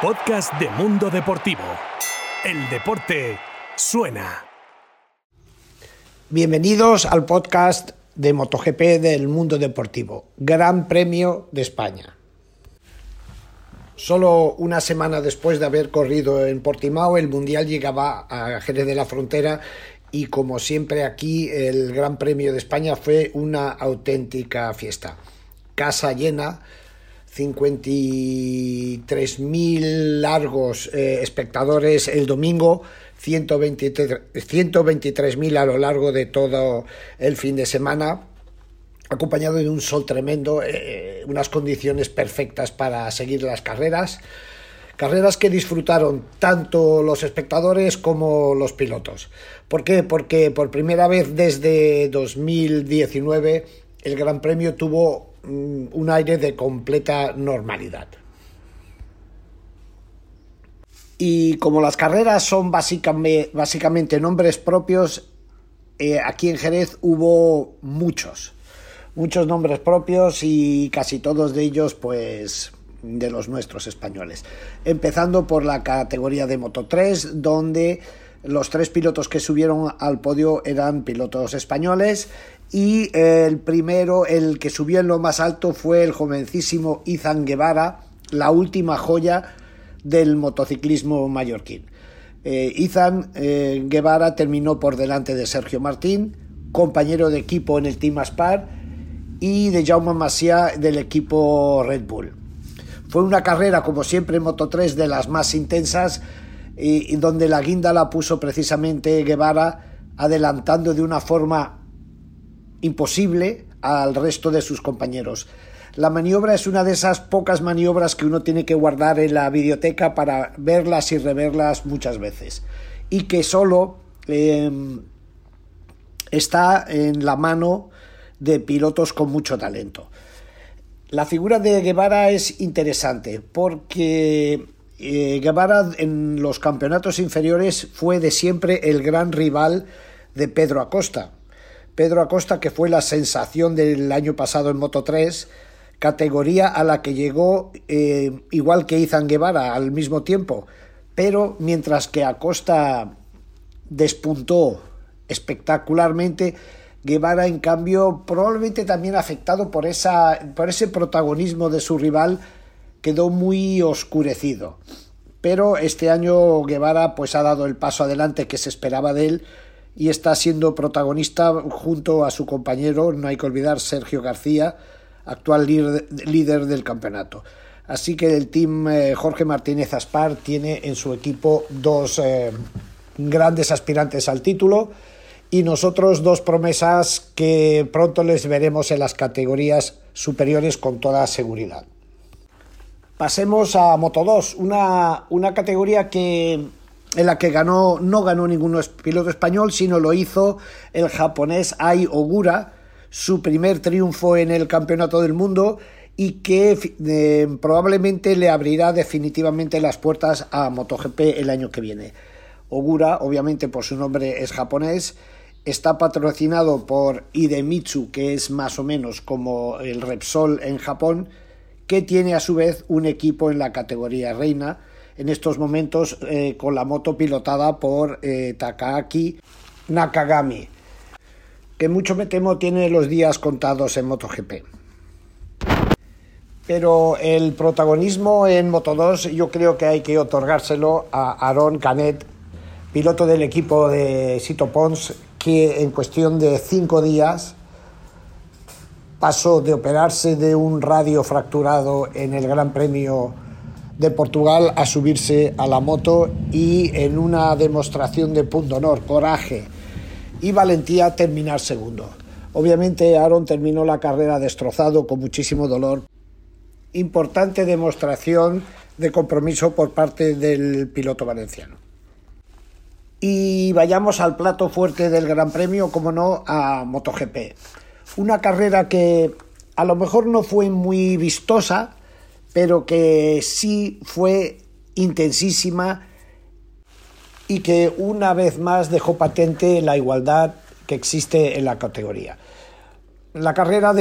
Podcast de Mundo Deportivo. El deporte suena. Bienvenidos al podcast de MotoGP del Mundo Deportivo, Gran Premio de España. Solo una semana después de haber corrido en Portimao, el Mundial llegaba a Jerez de la Frontera y como siempre aquí el Gran Premio de España fue una auténtica fiesta. Casa llena, 53.000 largos eh, espectadores el domingo, 123.000 a lo largo de todo el fin de semana, acompañado de un sol tremendo, eh, unas condiciones perfectas para seguir las carreras. Carreras que disfrutaron tanto los espectadores como los pilotos. ¿Por qué? Porque por primera vez desde 2019 el Gran Premio tuvo mm, un aire de completa normalidad. Y como las carreras son básicamente, nombres propios, eh, aquí en Jerez hubo muchos, muchos nombres propios y casi todos de ellos pues de los nuestros españoles. Empezando por la categoría de Moto 3, donde los tres pilotos que subieron al podio eran pilotos españoles y el primero, el que subió en lo más alto fue el jovencísimo Izan Guevara, la última joya del motociclismo mallorquín. Eh, Izan eh, Guevara terminó por delante de Sergio Martín, compañero de equipo en el Team Aspar, y de Jaume Masia del equipo Red Bull. Fue una carrera, como siempre en Moto 3, de las más intensas y, donde la guinda la puso precisamente Guevara, adelantando de una forma imposible al resto de sus compañeros. La maniobra es una de esas pocas maniobras que uno tiene que guardar en la biblioteca para verlas y reverlas muchas veces. Y que solo em, está en la mano de pilotos con mucho talento. La figura de Guevara es interesante porque eh, Guevara en los campeonatos inferiores fue de siempre el gran rival de Pedro Acosta. Pedro Acosta que fue la sensación del año pasado en Moto 3, categoría a la que llegó eh, igual que Izan Guevara al mismo tiempo, pero mientras que Acosta despuntó espectacularmente, Guevara, en cambio, probablemente también afectado por, esa, por ese protagonismo de su rival, quedó muy oscurecido. Pero este año Guevara pues ha dado el paso adelante que se esperaba de él y está siendo protagonista junto a su compañero, no hay que olvidar, Sergio García, actual líder, del campeonato. Así que el team eh, Jorge Martínez Aspar tiene en su equipo dos eh, grandes aspirantes al título y nosotros dos promesas que pronto les veremos en las categorías superiores con toda seguridad. Pasemos a Moto 2, una, una categoría que en la que ganó, no ganó ningún piloto español, sino lo hizo el japonés Ai Ogura, su primer triunfo en el Campeonato del Mundo y que eh, probablemente le abrirá definitivamente las puertas a MotoGP el año que viene. Ogura, obviamente por su nombre es japonés, está patrocinado por Idemitsu, que es más o menos como el Repsol en Japón, que tiene a su vez un equipo en la categoría reina, en estos momentos eh, con la moto pilotada por eh, Takaaki Nakagami, que mucho me temo tiene los días contados en MotoGP. Pero el protagonismo en Moto 2 yo creo que hay que otorgárselo a Aaron Canet, piloto del equipo de Sito Pons, que en cuestión de cinco días pasó de operarse de un radio fracturado en el Gran Premio de Portugal a subirse a la moto y en una demostración de punto honor, coraje y valentía terminar segundo. Obviamente Aaron terminó la carrera destrozado con muchísimo dolor. Importante demostración de compromiso por parte del piloto valenciano. Y vayamos al plato fuerte del Gran Premio, como no, a MotoGP. Una carrera que a lo mejor no fue muy vistosa, pero que sí fue intensísima y que una vez más dejó patente la igualdad que existe en la categoría. la carrera,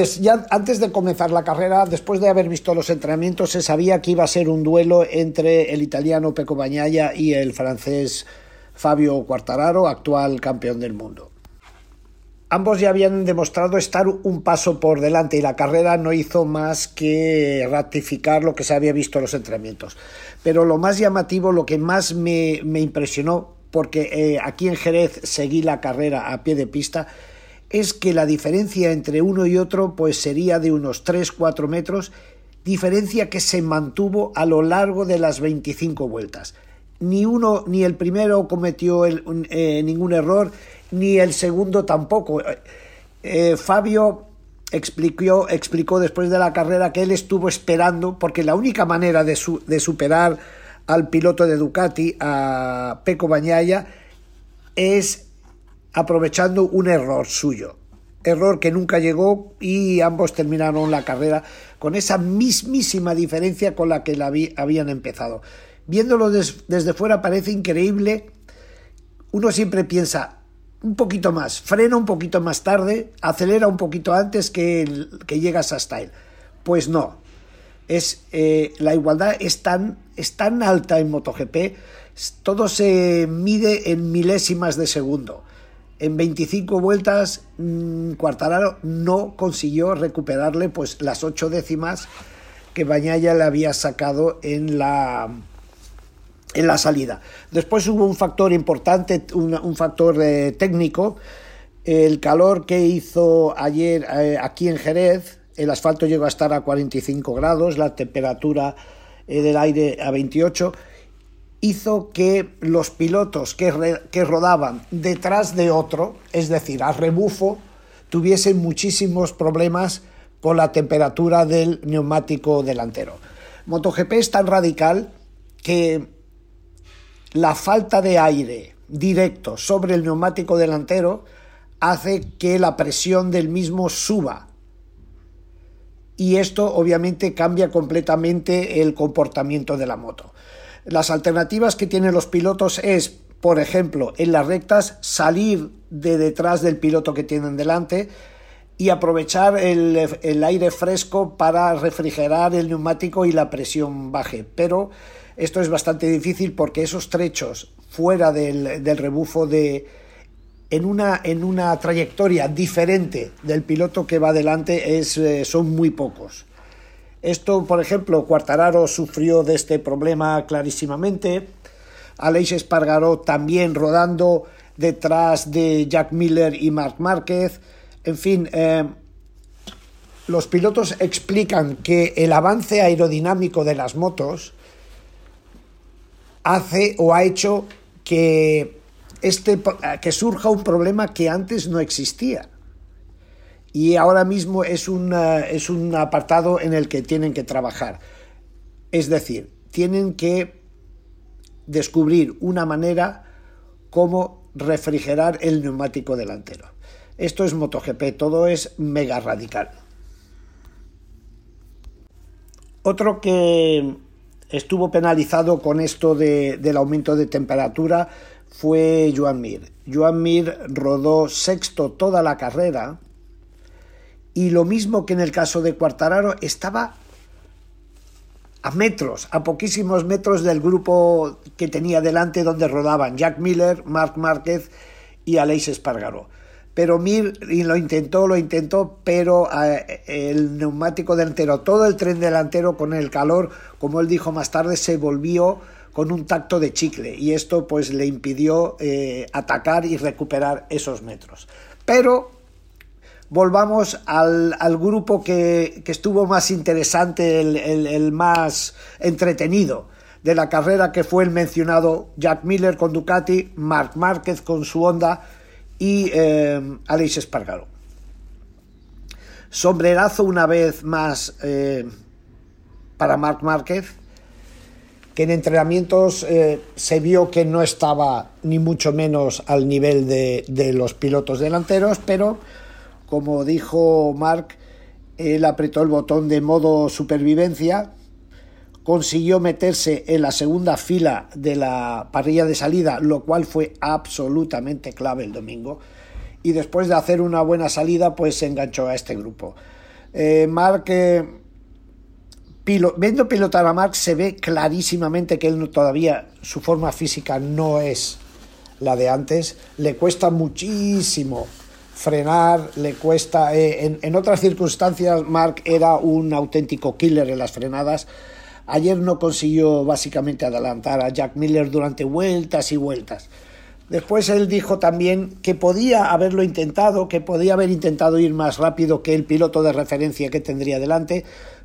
antes de comenzar la carrera, después de haber visto los entrenamientos, se sabía que iba a ser un duelo entre el italiano Pecco Bagnaia y el francés Fabio Quartararo, actual campeón del mundo. Ambos ya habían demostrado estar un paso por delante y la carrera no hizo más que ratificar lo que se había visto en los entrenamientos. Pero lo más llamativo, lo que más me, impresionó, porque eh, aquí en Jerez seguí la carrera a pie de pista, es que la diferencia entre uno y otro pues sería de unos 3-4 metros, diferencia que se mantuvo a lo largo de las 25 vueltas. Ni uno ni el primero cometió eh, ningún error, ni el segundo tampoco. Eh, Fabio explicó, explicó después de la carrera que él estuvo esperando, porque la única manera de, de superar al piloto de Ducati, a Peco Bañaya, es aprovechando un error suyo. Error que nunca llegó y ambos terminaron la carrera con esa mismísima diferencia con la que la habían empezado. Viéndolo desde fuera parece increíble. Uno siempre piensa un poquito más, frena un poquito más tarde, acelera un poquito antes que, que llegas hasta él. Pues no. Es, eh, la igualdad es tan, es tan alta en MotoGP, todo se mide en milésimas de segundo. En 25 vueltas, mm, Cuartararo no consiguió recuperarle pues, las ocho décimas que Bañaya le había sacado en la, en la salida. Después hubo un factor importante, un, factor eh, técnico, el calor que hizo ayer eh, aquí en Jerez, el asfalto llegó a estar a 45 grados, la temperatura eh, del aire a 28 hizo que los pilotos que, que, rodaban detrás de otro, es decir, a rebufo, tuviesen muchísimos problemas con la temperatura del neumático delantero. MotoGP es tan radical que la falta de aire directo sobre el neumático delantero hace que la presión del mismo suba. Y esto obviamente cambia completamente el comportamiento de la moto. Las alternativas que tienen los pilotos es, por ejemplo, en las rectas salir de detrás del piloto que tienen delante y aprovechar el, aire fresco para refrigerar el neumático y la presión baje. Pero esto es bastante difícil porque esos trechos fuera del, rebufo de, en una, en una, trayectoria diferente del piloto que va delante es, eh, son muy pocos. Esto, por ejemplo, Cuartararo sufrió de este problema clarísimamente. Aleix Espargaró también rodando detrás de Jack Miller y Marc Márquez. En fin, eh, los pilotos explican que el avance aerodinámico de las motos hace o ha hecho que, este, que surja un problema que antes no existía y ahora mismo es, es un apartado en el que tienen que trabajar. Es decir, tienen que descubrir una manera como refrigerar el neumático delantero. Esto es MotoGP, todo es mega radical. Otro que estuvo penalizado con esto del aumento de temperatura fue Joan Mir. Joan Mir rodó sexto toda la carrera y lo mismo que en el caso de Cuartararo, estaba a metros, a poquísimos metros del grupo que tenía delante donde rodaban Jack Miller, Marc Márquez y Aleix Espargaró. Pero Mir lo intentó, lo intentó, pero eh, el neumático delantero, todo el tren delantero con el calor, como él dijo más tarde, se volvió con un tacto de chicle y esto pues le impidió eh, atacar y recuperar esos metros. Pero volvamos al, grupo que, estuvo más interesante, el, más entretenido de la carrera, que fue el mencionado Jack Miller con Ducati, Marc Márquez con su Honda y eh, Alex Espargaro. Sombrerazo una vez más eh, para Marc Márquez, que en entrenamientos eh, se vio que no estaba ni mucho menos al nivel de, de los pilotos delanteros, pero como dijo Mark, él apretó el botón de modo supervivencia, consiguió meterse en la segunda fila de la parrilla de salida, lo cual fue absolutamente clave el domingo. y después de hacer una buena salida, pues se enganchó a este grupo. Eh, Mark, eh, viendo pilotar a Mark, se ve clarísimamente que él todavía, su forma física no es la de antes, le cuesta muchísimo frenar, le cuesta... Eh, en, otras circunstancias, Mark era un auténtico killer en las frenadas. Ayer no consiguió básicamente adelantar a Jack Miller durante vueltas y vueltas. Después él dijo también que podía haberlo intentado, que podía haber intentado ir más rápido que el piloto de referencia que tendría delante,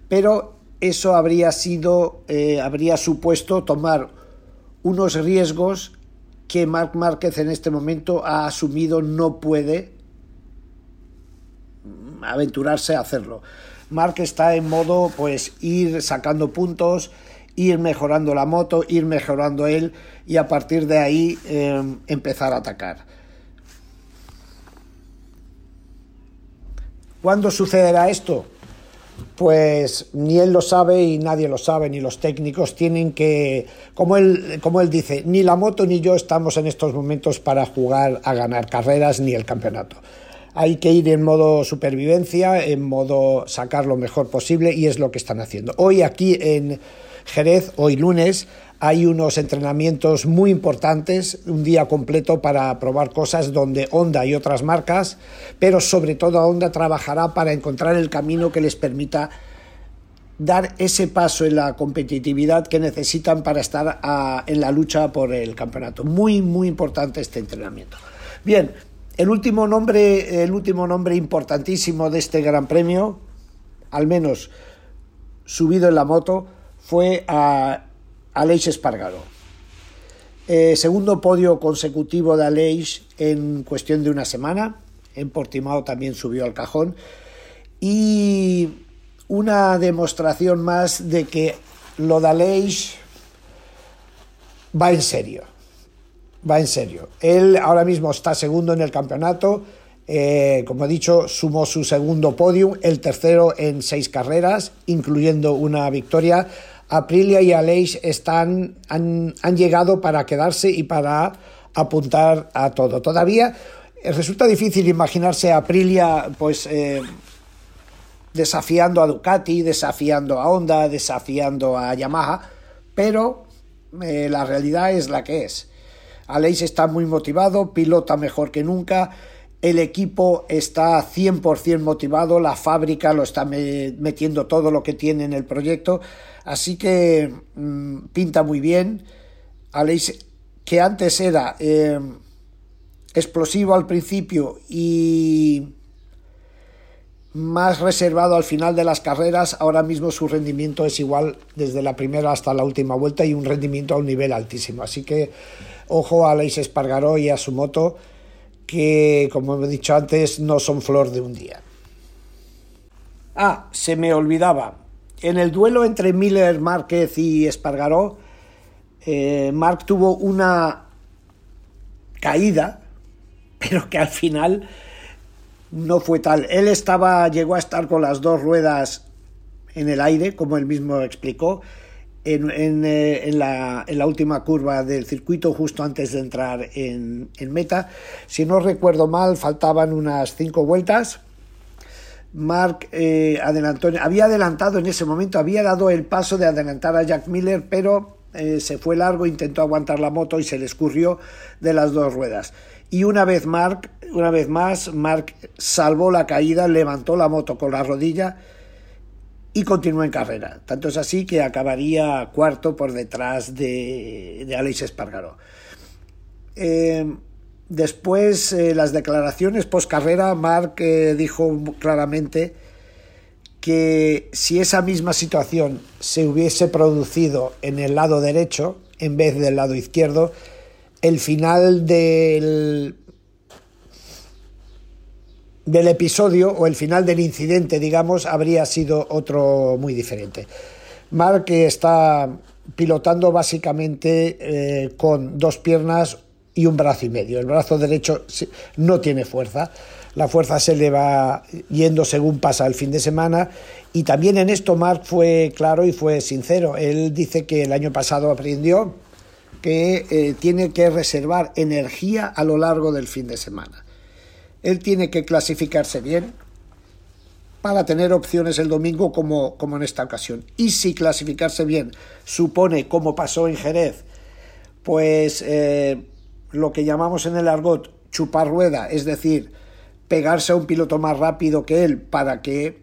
pero eso habría sido, eh, habría supuesto tomar unos riesgos que Marc Márquez en este momento ha asumido no puede aventurarse a hacerlo. Mark está en modo pues ir sacando puntos, ir mejorando la moto, ir mejorando él y a partir de ahí em, empezar a atacar. ¿Cuándo sucederá esto? Pues ni él lo sabe y nadie lo sabe, ni los técnicos tienen que, como él, como él dice, ni la moto ni yo estamos en estos momentos para jugar a ganar carreras ni el campeonato hay que ir en modo supervivencia, en modo sacar lo mejor posible y es lo que están haciendo. Hoy aquí en Jerez, hoy lunes, hay unos entrenamientos muy importantes, un día completo para probar cosas donde Honda y otras marcas, pero sobre todo Honda trabajará para encontrar el camino que les permita dar ese paso en la competitividad que necesitan para estar en la lucha por el campeonato. Muy, muy importante este entrenamiento. Bien, el último nombre, el último nombre importantísimo de este Gran Premio, al menos subido en la moto, fue a Aleix Espargaro. Eh, segundo podio consecutivo de Aleix en cuestión de una semana. En Portimao también subió al cajón. Y una demostración más de que lo de Aleix va en serio va en serio. Él ahora mismo está segundo en el campeonato. Eh, como he dicho, sumó su segundo podium, el tercero en seis carreras, incluyendo una victoria. Aprilia y Aleix están, han, llegado para quedarse y para apuntar a todo. Todavía eh, resulta difícil imaginarse a Aprilia pues, eh, desafiando a Ducati, desafiando a Honda, desafiando a Yamaha, pero la realidad es la que es. Aleix está muy motivado, pilota mejor que nunca, el equipo está 100% motivado, la fábrica lo está metiendo todo lo que tiene en el proyecto, así que mm, pinta muy bien. Aleix, que antes era eh, explosivo al principio y más reservado al final de las carreras, ahora mismo su rendimiento es igual desde la primera hasta la última vuelta y un rendimiento a un nivel altísimo. Así que ojo a Leis Espargaró y a su moto, que como he dicho antes, no son flor de un día. Ah, se me olvidaba. En el duelo entre Miller, Márquez y Espargaró, eh, Mark tuvo una caída, pero que al final no fue tal. Él estaba, llegó a estar con las dos ruedas en el aire, como él mismo explicó, en, en, eh, la, en la, última curva del circuito, justo antes de entrar en, meta. Si no recuerdo mal, faltaban unas cinco vueltas. Mark eh, adelantó, había adelantado en ese momento, había dado el paso de adelantar a Jack Miller, pero eh, se fue largo, intentó aguantar la moto y se le escurrió de las dos ruedas. Y una vez Mark, una vez más, Mark salvó la caída, levantó la moto con la rodilla y continuó en carrera. Tanto es así que acabaría cuarto por detrás de, de Alex Espargaró. Eh, después, eh, las declaraciones post carrera, Mark eh, dijo claramente que si esa misma situación se hubiese producido en el lado derecho en vez del lado izquierdo, el final del, del episodio o el final del incidente, digamos, habría sido otro muy diferente. Mark está pilotando básicamente eh, con dos piernas y un brazo y medio. El brazo derecho no tiene fuerza. La fuerza se le va yendo según pasa el fin de semana. Y también en esto Mark fue claro y fue sincero. Él dice que el año pasado aprendió que eh, tiene que reservar energía a lo largo del fin de semana. Él tiene que clasificarse bien para tener opciones el domingo como, como en esta ocasión. Y si clasificarse bien supone, como pasó en Jerez, pues eh, lo que llamamos en el argot chupar rueda, es decir, pegarse a un piloto más rápido que él para que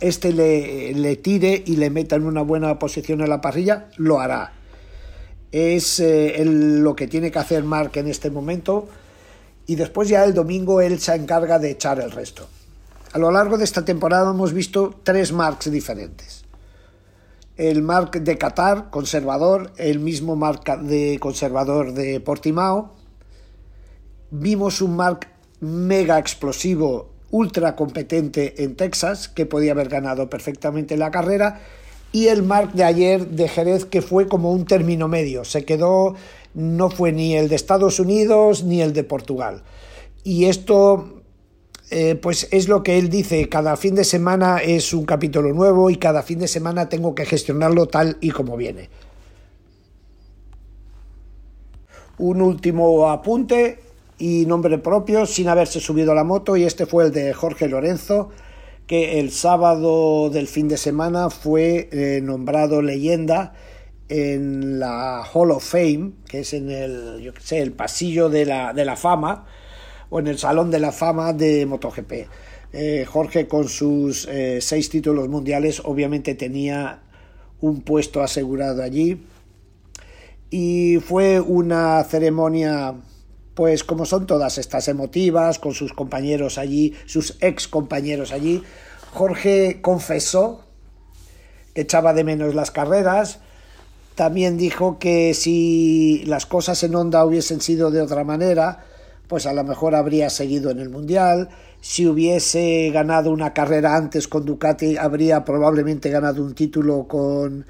este le, tire y le meta en una buena posición en la parrilla, lo hará. Es eh, lo que tiene que hacer Mark en este momento y después ya el domingo él se encarga de echar el resto. A lo largo de esta temporada hemos visto tres Marks diferentes. El Mark de Qatar, conservador, el mismo Mark de conservador de Portimao. Vimos un Mark mega explosivo ultra competente en Texas, que podía haber ganado perfectamente la carrera, y el Mark de ayer de Jerez, que fue como un término medio, se quedó, no fue ni el de Estados Unidos ni el de Portugal. Y esto, eh, pues es lo que él dice, cada fin de semana es un capítulo nuevo y cada fin de semana tengo que gestionarlo tal y como viene. Un último apunte, y nombre propio sin haberse subido a la moto y este fue el de Jorge Lorenzo que el sábado del fin de semana fue eh, nombrado leyenda en la Hall of Fame, que es en el, yo sé, el pasillo de la, de la fama, o en el Salón de la Fama de MotoGP. Eh, Jorge con sus eh, seis títulos mundiales obviamente tenía un puesto asegurado allí y fue una ceremonia pues como son todas estas emotivas, con sus compañeros allí, sus ex compañeros allí, Jorge confesó que echaba de menos las carreras, también dijo que si las cosas en Honda hubiesen sido de otra manera, pues a lo mejor habría seguido en el Mundial, si hubiese ganado una carrera antes con Ducati, habría probablemente ganado un título con,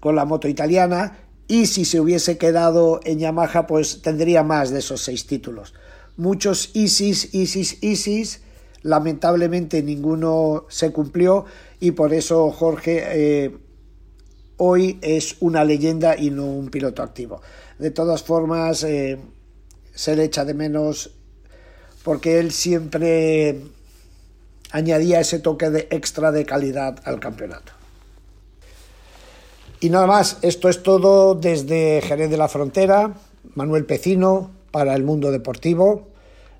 con la moto italiana, y si se hubiese quedado en Yamaha pues tendría más de esos seis títulos. Muchos ISIS, ISIS, ISIS, lamentablemente ninguno se cumplió y por eso Jorge eh, hoy es una leyenda y no un piloto activo. De todas formas eh, se le echa de menos porque él siempre añadía ese toque de extra de calidad al campeonato. Y nada más, esto es todo desde Jerez de la Frontera, Manuel Pecino, para el mundo deportivo.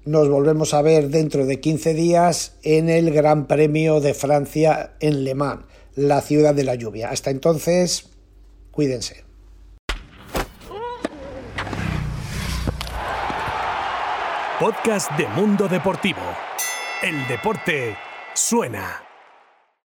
Nos volvemos a ver dentro de 15 días en el Gran Premio de Francia en Le Mans, la ciudad de la lluvia. Hasta entonces, cuídense. Podcast de Mundo Deportivo. El deporte suena.